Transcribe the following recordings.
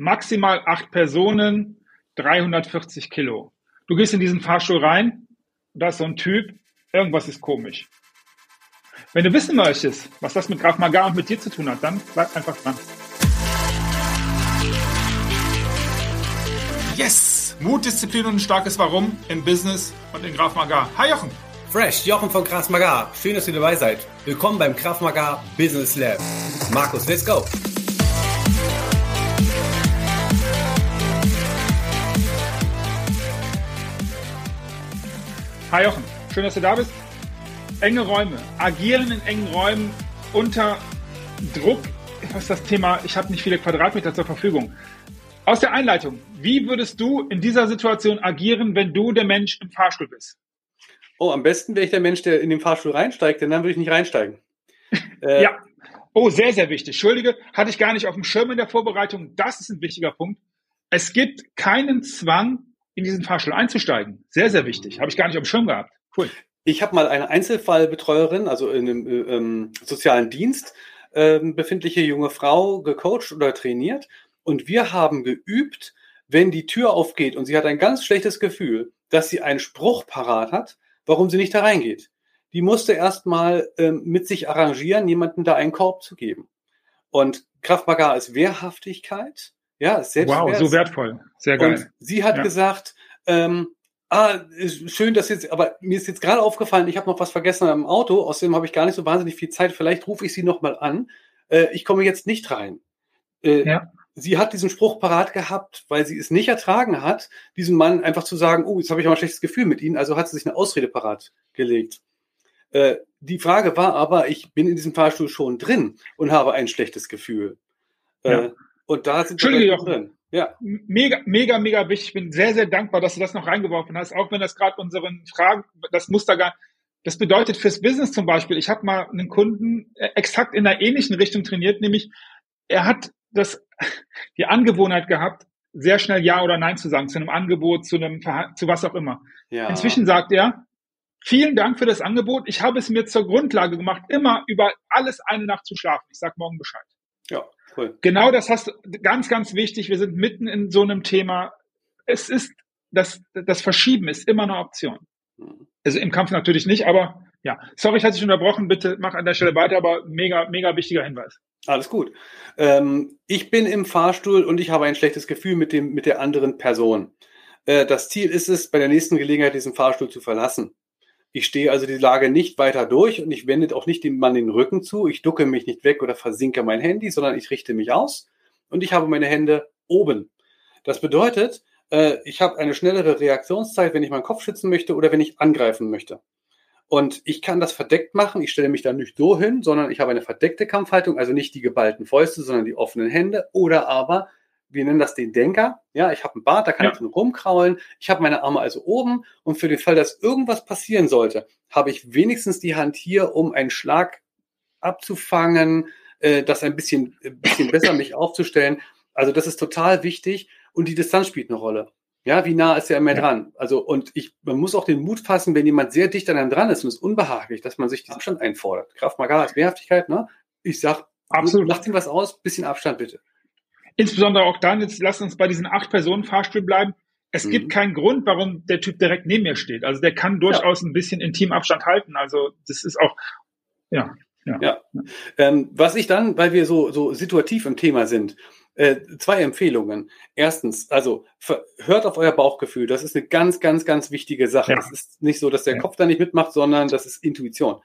maximal acht Personen, 340 Kilo. Du gehst in diesen Fahrstuhl rein, da ist so ein Typ, irgendwas ist komisch. Wenn du wissen möchtest, was das mit Graf Magar und mit dir zu tun hat, dann bleib einfach dran. Yes! Mut, Disziplin und ein starkes Warum im Business und in Graf Magar. Hi Jochen! Fresh, Jochen von Graf Magar. Schön, dass ihr dabei seid. Willkommen beim Graf Magar Business Lab. Markus, let's go! Hi Jochen, schön, dass du da bist. Enge Räume, agieren in engen Räumen unter Druck. Was ist das Thema? Ich habe nicht viele Quadratmeter zur Verfügung. Aus der Einleitung, wie würdest du in dieser Situation agieren, wenn du der Mensch im Fahrstuhl bist? Oh, am besten wäre ich der Mensch, der in den Fahrstuhl reinsteigt, denn dann würde ich nicht reinsteigen. Äh, ja. Oh, sehr, sehr wichtig. Entschuldige, hatte ich gar nicht auf dem Schirm in der Vorbereitung. Das ist ein wichtiger Punkt. Es gibt keinen Zwang, in diesen Fahrstuhl einzusteigen. Sehr, sehr wichtig. Habe ich gar nicht auf dem Schirm gehabt. Cool. Ich habe mal eine Einzelfallbetreuerin, also in einem äh, ähm, sozialen Dienst, ähm, befindliche junge Frau gecoacht oder trainiert. Und wir haben geübt, wenn die Tür aufgeht und sie hat ein ganz schlechtes Gefühl, dass sie einen Spruch parat hat, warum sie nicht da reingeht. Die musste erstmal ähm, mit sich arrangieren, jemanden da einen Korb zu geben. Und Kraftmagar ist Wehrhaftigkeit, ja, selbst Wow, so wertvoll. Sehr geil. Und sie hat ja. gesagt, ähm, ah, schön, dass jetzt, aber mir ist jetzt gerade aufgefallen, ich habe noch was vergessen am Auto, außerdem habe ich gar nicht so wahnsinnig viel Zeit, vielleicht rufe ich sie nochmal an. Äh, ich komme jetzt nicht rein. Äh, ja. Sie hat diesen Spruch parat gehabt, weil sie es nicht ertragen hat, diesem Mann einfach zu sagen, oh, jetzt habe ich aber ein schlechtes Gefühl mit Ihnen, also hat sie sich eine Ausrede parat gelegt. Äh, die Frage war aber, ich bin in diesem Fahrstuhl schon drin und habe ein schlechtes Gefühl. Äh, ja. Und da sind wir drin. Ja. Mega, mega, mega wichtig. Ich bin sehr, sehr dankbar, dass du das noch reingeworfen hast, auch wenn das gerade unseren Fragen, das Muster gar, das bedeutet fürs Business zum Beispiel, ich habe mal einen Kunden äh, exakt in einer ähnlichen Richtung trainiert, nämlich er hat das, die Angewohnheit gehabt, sehr schnell Ja oder Nein zu sagen, zu einem Angebot, zu einem zu was auch immer. Ja. Inzwischen sagt er, vielen Dank für das Angebot. Ich habe es mir zur Grundlage gemacht, immer über alles eine Nacht zu schlafen. Ich sag morgen Bescheid. Ja. Cool. Genau das hast du ganz, ganz wichtig. Wir sind mitten in so einem Thema. Es ist, das, das Verschieben ist immer eine Option. Mhm. Also im Kampf natürlich nicht, aber ja. Sorry, ich hatte dich unterbrochen. Bitte mach an der Stelle weiter, aber mega, mega wichtiger Hinweis. Alles gut. Ähm, ich bin im Fahrstuhl und ich habe ein schlechtes Gefühl mit dem, mit der anderen Person. Äh, das Ziel ist es, bei der nächsten Gelegenheit diesen Fahrstuhl zu verlassen. Ich stehe also die Lage nicht weiter durch und ich wende auch nicht dem Mann den Rücken zu. Ich ducke mich nicht weg oder versinke mein Handy, sondern ich richte mich aus und ich habe meine Hände oben. Das bedeutet, äh, ich habe eine schnellere Reaktionszeit, wenn ich meinen Kopf schützen möchte oder wenn ich angreifen möchte. Und ich kann das verdeckt machen. Ich stelle mich da nicht so hin, sondern ich habe eine verdeckte Kampfhaltung, also nicht die geballten Fäuste, sondern die offenen Hände oder aber wir nennen das den Denker. Ja, ich habe einen Bart, da kann ja. ich drin rumkraulen. Ich habe meine Arme also oben und für den Fall, dass irgendwas passieren sollte, habe ich wenigstens die Hand hier, um einen Schlag abzufangen, äh, das ein bisschen, ein bisschen besser mich aufzustellen. Also das ist total wichtig und die Distanz spielt eine Rolle. Ja, wie nah ist er mehr ja. dran? Also, und ich, man muss auch den Mut fassen, wenn jemand sehr dicht an einem dran ist und es ist unbehaglich, dass man sich diesen Abstand einfordert. Kraft Magal als Wehrhaftigkeit, ne? Ich sag, Absolut. macht ihm was aus, bisschen Abstand bitte. Insbesondere auch dann, jetzt lass uns bei diesen acht Personen Fahrstuhl bleiben. Es mhm. gibt keinen Grund, warum der Typ direkt neben mir steht. Also der kann durchaus ja. ein bisschen Intimabstand halten. Also das ist auch, ja. Ja. ja. Ähm, was ich dann, weil wir so, so situativ im Thema sind, äh, zwei Empfehlungen. Erstens, also hört auf euer Bauchgefühl. Das ist eine ganz, ganz, ganz wichtige Sache. Es ja. ist nicht so, dass der ja. Kopf da nicht mitmacht, sondern das ist Intuition.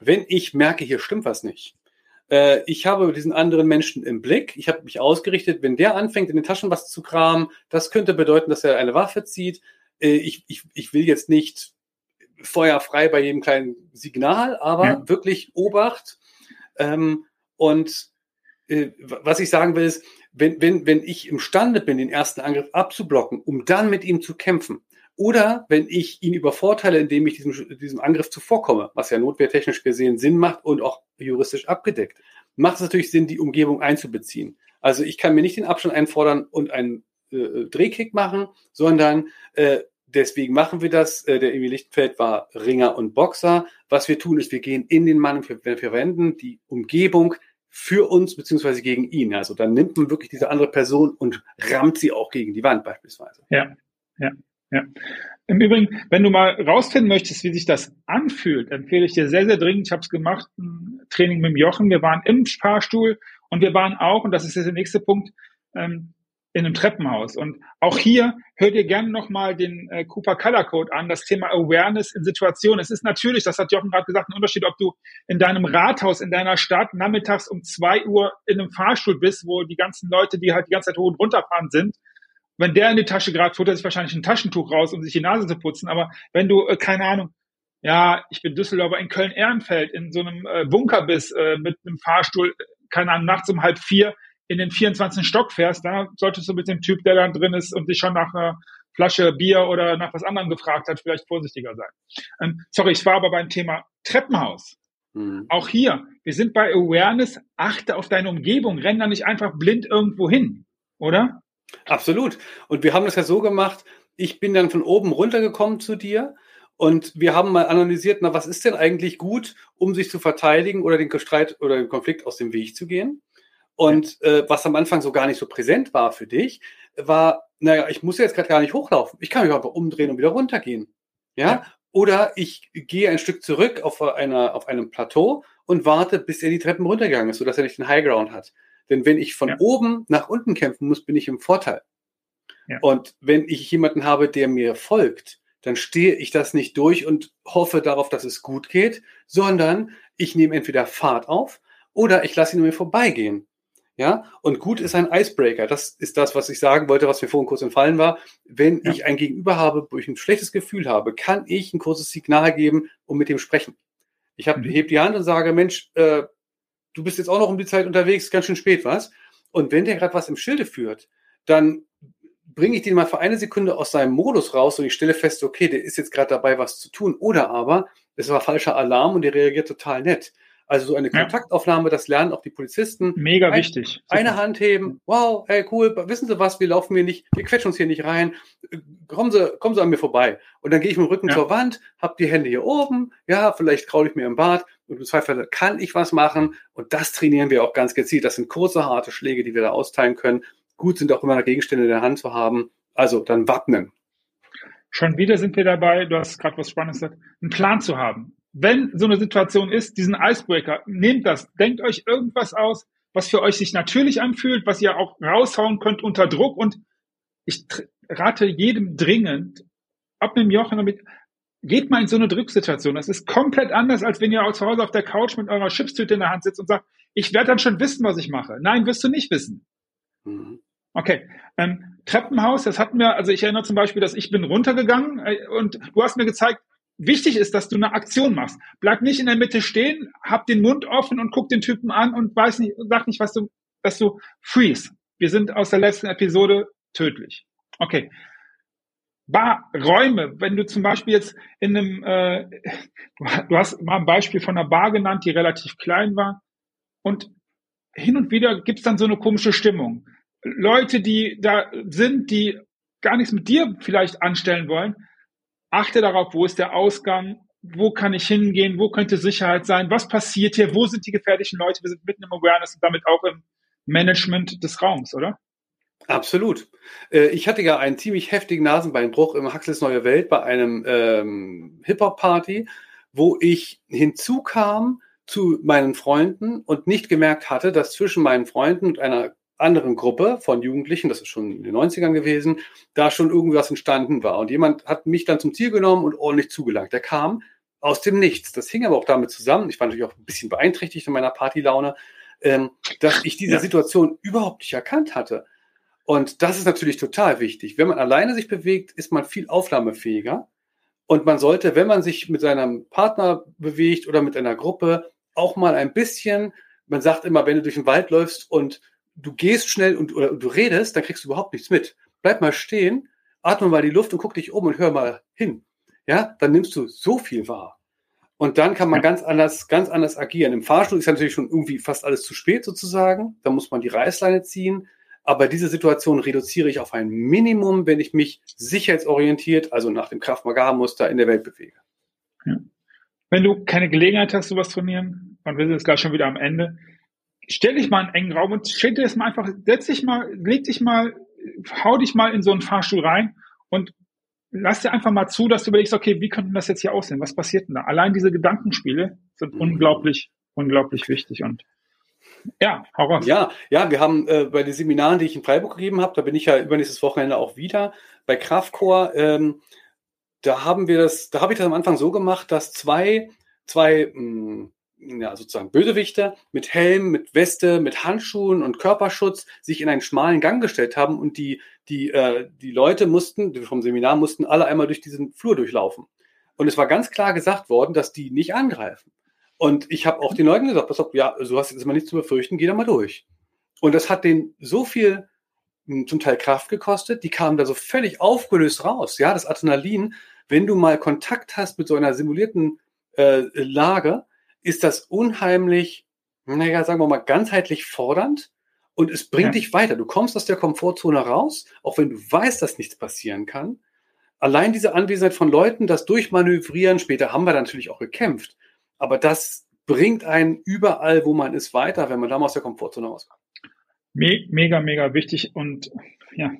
Wenn ich merke, hier stimmt was nicht, äh, ich habe diesen anderen Menschen im Blick. Ich habe mich ausgerichtet, wenn der anfängt, in den Taschen was zu kramen, das könnte bedeuten, dass er eine Waffe zieht. Äh, ich, ich, ich will jetzt nicht feuerfrei bei jedem kleinen Signal, aber ja. wirklich Obacht. Ähm, und äh, was ich sagen will, ist, wenn, wenn, wenn ich imstande bin, den ersten Angriff abzublocken, um dann mit ihm zu kämpfen, oder wenn ich ihn übervorteile, indem ich diesem, diesem Angriff zuvorkomme, was ja notwehrtechnisch gesehen Sinn macht und auch juristisch abgedeckt, macht es natürlich Sinn, die Umgebung einzubeziehen. Also ich kann mir nicht den Abstand einfordern und einen äh, Drehkick machen, sondern äh, deswegen machen wir das. Äh, der Emil Lichtfeld war Ringer und Boxer. Was wir tun, ist, wir gehen in den Mann und wir, wir verwenden die Umgebung für uns beziehungsweise gegen ihn. Also dann nimmt man wirklich diese andere Person und rammt sie auch gegen die Wand beispielsweise. Ja, ja, ja. Im Übrigen, wenn du mal rausfinden möchtest, wie sich das anfühlt, empfehle ich dir sehr, sehr dringend, ich habe es gemacht, ein Training mit dem Jochen. Wir waren im Fahrstuhl und wir waren auch, und das ist jetzt der nächste Punkt, ähm, in einem Treppenhaus. Und auch hier hört ihr gerne nochmal den äh, Cooper Color Code an, das Thema Awareness in Situationen. Es ist natürlich, das hat Jochen gerade gesagt, ein Unterschied, ob du in deinem Rathaus, in deiner Stadt nachmittags um zwei Uhr in einem Fahrstuhl bist, wo die ganzen Leute, die halt die ganze Zeit hoch und runter fahren sind. Wenn der in die Tasche gerade futtert er sich wahrscheinlich ein Taschentuch raus, um sich die Nase zu putzen. Aber wenn du, äh, keine Ahnung, ja, ich bin Düsseldorfer in Köln-Ehrenfeld in so einem äh, Bunker bist, äh, mit einem Fahrstuhl, keine Ahnung, nachts um halb vier, in den 24. Stock fährst, da solltest du mit dem Typ, der da drin ist und dich schon nach einer Flasche Bier oder nach was anderem gefragt hat, vielleicht vorsichtiger sein. Ähm, sorry, ich war aber beim Thema Treppenhaus. Mhm. Auch hier, wir sind bei Awareness, achte auf deine Umgebung, renn da nicht einfach blind irgendwo hin, oder? Absolut. Und wir haben das ja so gemacht, ich bin dann von oben runtergekommen zu dir und wir haben mal analysiert, na, was ist denn eigentlich gut, um sich zu verteidigen oder den Streit oder den Konflikt aus dem Weg zu gehen? Und äh, was am Anfang so gar nicht so präsent war für dich, war, naja, ich muss jetzt gerade gar nicht hochlaufen. Ich kann mich einfach umdrehen und wieder runtergehen. Ja? ja. Oder ich gehe ein Stück zurück auf, einer, auf einem Plateau und warte, bis er die Treppen runtergegangen ist, sodass er nicht den Highground hat. Denn wenn ich von ja. oben nach unten kämpfen muss, bin ich im Vorteil. Ja. Und wenn ich jemanden habe, der mir folgt, dann stehe ich das nicht durch und hoffe darauf, dass es gut geht, sondern ich nehme entweder Fahrt auf oder ich lasse ihn mir vorbeigehen. Ja, und gut ist ein Icebreaker. Das ist das, was ich sagen wollte, was mir vorhin kurz entfallen war. Wenn ja. ich ein Gegenüber habe, wo ich ein schlechtes Gefühl habe, kann ich ein kurzes Signal geben und mit dem sprechen. Ich hab, mhm. heb die Hand und sage, Mensch, äh, du bist jetzt auch noch um die Zeit unterwegs, ganz schön spät, was? Und wenn der gerade was im Schilde führt, dann bringe ich den mal für eine Sekunde aus seinem Modus raus und ich stelle fest, okay, der ist jetzt gerade dabei, was zu tun. Oder aber es war falscher Alarm und der reagiert total nett. Also so eine ja. Kontaktaufnahme, das lernen auch die Polizisten. Mega ein, wichtig. Eine Hand heben. Wow, hey, cool. Wissen Sie was? Wir laufen hier nicht, wir quetschen uns hier nicht rein. Kommen Sie, kommen Sie an mir vorbei. Und dann gehe ich mit dem Rücken ja. zur Wand, habe die Hände hier oben. Ja, vielleicht kraule ich mir im Bad. Und im Zweifel kann ich was machen. Und das trainieren wir auch ganz gezielt. Das sind kurze, harte Schläge, die wir da austeilen können. Gut sind auch immer Gegenstände in der Hand zu haben. Also dann wappnen. Schon wieder sind wir dabei, du hast gerade was Spannendes gesagt, einen Plan zu haben wenn so eine Situation ist, diesen Icebreaker, nehmt das, denkt euch irgendwas aus, was für euch sich natürlich anfühlt, was ihr auch raushauen könnt unter Druck und ich rate jedem dringend, ab einem Jochen damit, geht mal in so eine Drucksituation. Das ist komplett anders, als wenn ihr zu Hause auf der Couch mit eurer Chipstüte in der Hand sitzt und sagt, ich werde dann schon wissen, was ich mache. Nein, wirst du nicht wissen. Mhm. Okay. Ähm, Treppenhaus, das hatten wir, also ich erinnere zum Beispiel, dass ich bin runtergegangen äh, und du hast mir gezeigt, wichtig ist, dass du eine Aktion machst. Bleib nicht in der Mitte stehen, hab den Mund offen und guck den Typen an und weiß nicht, sag nicht, was du, dass du freeze. Wir sind aus der letzten Episode tödlich. Okay. Barräume, wenn du zum Beispiel jetzt in einem, äh, du hast mal ein Beispiel von einer Bar genannt, die relativ klein war und hin und wieder gibt's dann so eine komische Stimmung. Leute, die da sind, die gar nichts mit dir vielleicht anstellen wollen, achte darauf, wo ist der Ausgang, wo kann ich hingehen, wo könnte Sicherheit sein, was passiert hier, wo sind die gefährlichen Leute, wir sind mitten im Awareness und damit auch im Management des Raums, oder? Absolut. Äh, ich hatte ja einen ziemlich heftigen Nasenbeinbruch im Huxleys Neue Welt bei einem ähm, Hip-Hop-Party, wo ich hinzukam zu meinen Freunden und nicht gemerkt hatte, dass zwischen meinen Freunden und einer anderen Gruppe von Jugendlichen, das ist schon in den 90ern gewesen, da schon irgendwas entstanden war. Und jemand hat mich dann zum Ziel genommen und ordentlich zugelangt. Der kam aus dem Nichts. Das hing aber auch damit zusammen, ich war natürlich auch ein bisschen beeinträchtigt in meiner Partylaune, ähm, dass ich diese. Situation überhaupt nicht erkannt hatte. Und das ist natürlich total wichtig. Wenn man alleine sich bewegt, ist man viel aufnahmefähiger. Und man sollte, wenn man sich mit seinem Partner bewegt oder mit einer Gruppe, auch mal ein bisschen, man sagt immer, wenn du durch den Wald läufst und du gehst schnell und oder du redest, dann kriegst du überhaupt nichts mit. Bleib mal stehen, atme mal die Luft und guck dich um und hör mal hin. Ja, dann nimmst du so viel wahr. Und dann kann man ganz anders, ganz anders agieren. Im Fahrstuhl ist ja natürlich schon irgendwie fast alles zu spät sozusagen. Da muss man die Reißleine ziehen. Aber diese Situation reduziere ich auf ein Minimum, wenn ich mich sicherheitsorientiert, also nach dem Kraft-Magar-Muster in der Welt bewege. Ja. Wenn du keine Gelegenheit hast, sowas trainieren, und wir sind jetzt gleich schon wieder am Ende, stell dich mal in einen engen Raum und stell dir das mal einfach, setz dich mal, leg dich mal, hau dich mal in so einen Fahrstuhl rein und lass dir einfach mal zu, dass du überlegst, okay, wie könnte das jetzt hier aussehen? Was passiert denn da? Allein diese Gedankenspiele sind mhm. unglaublich, unglaublich wichtig und ja, hau raus. Ja, ja, wir haben äh, bei den Seminaren, die ich in Freiburg gegeben habe, da bin ich ja übernächstes Wochenende auch wieder bei Kraftcore. Ähm, da haben wir das, da habe ich das am Anfang so gemacht, dass zwei, zwei mh, hm, ja, sozusagen Bösewichter mit Helm, mit Weste, mit Handschuhen und Körperschutz sich in einen schmalen Gang gestellt haben und die, die, äh, die Leute mussten, die vom Seminar mussten alle einmal durch diesen Flur durchlaufen. Und es war ganz klar gesagt worden, dass die nicht angreifen. Und ich habe auch den Leuten gesagt, pass auf, ja, du hast jetzt mal nichts zu befürchten, geh da mal durch. Und das hat denen so viel hm, zum Teil Kraft gekostet, die kamen da so völlig aufgelöst raus. Ja, das Adrenalin, wenn du mal Kontakt hast mit so einer simulierten äh, Lage, ist das unheimlich, naja, sagen wir mal, ganzheitlich fordernd und es bringt ja. dich weiter. Du kommst aus der Komfortzone raus, auch wenn du weißt, dass nichts passieren kann. Allein diese Anwesenheit von Leuten, das Durchmanövrieren, später haben wir natürlich auch gekämpft, aber das bringt einen überall, wo man ist, weiter, wenn man da mal aus der Komfortzone rauskommt. mega, mega wichtig und ja,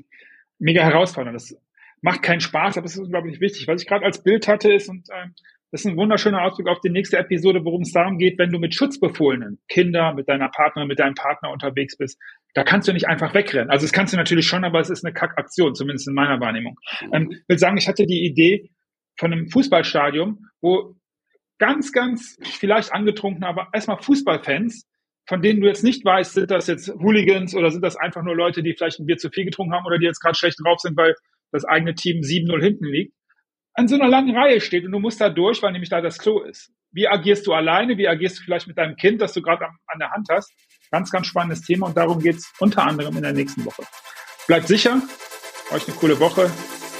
mega herausfordernd. Das macht keinen Spaß, aber es ist unglaublich wichtig. Was ich gerade als Bild hatte, ist, und ähm, das ist ein wunderschöner Ausdruck auf die nächste Episode, worum es darum geht, wenn du mit Schutzbefohlenen, Kinder, mit deiner Partnerin, mit deinem Partner unterwegs bist. Da kannst du nicht einfach wegrennen. Also das kannst du natürlich schon, aber es ist eine Kackaktion, zumindest in meiner Wahrnehmung. Ähm, ich will sagen, ich hatte die Idee von einem Fußballstadion, wo ganz, ganz vielleicht angetrunken, aber erstmal Fußballfans, von denen du jetzt nicht weißt, sind das jetzt Hooligans oder sind das einfach nur Leute, die vielleicht ein Bier zu viel getrunken haben oder die jetzt gerade schlecht drauf sind, weil das eigene Team 7-0 hinten liegt an so einer langen Reihe steht und du musst da durch, weil nämlich da das Klo ist. Wie agierst du alleine? Wie agierst du vielleicht mit deinem Kind, das du gerade an der Hand hast? Ganz, ganz spannendes Thema und darum geht's unter anderem in der nächsten Woche. Bleibt sicher, euch eine coole Woche.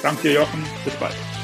Danke dir, Jochen. Bis bald.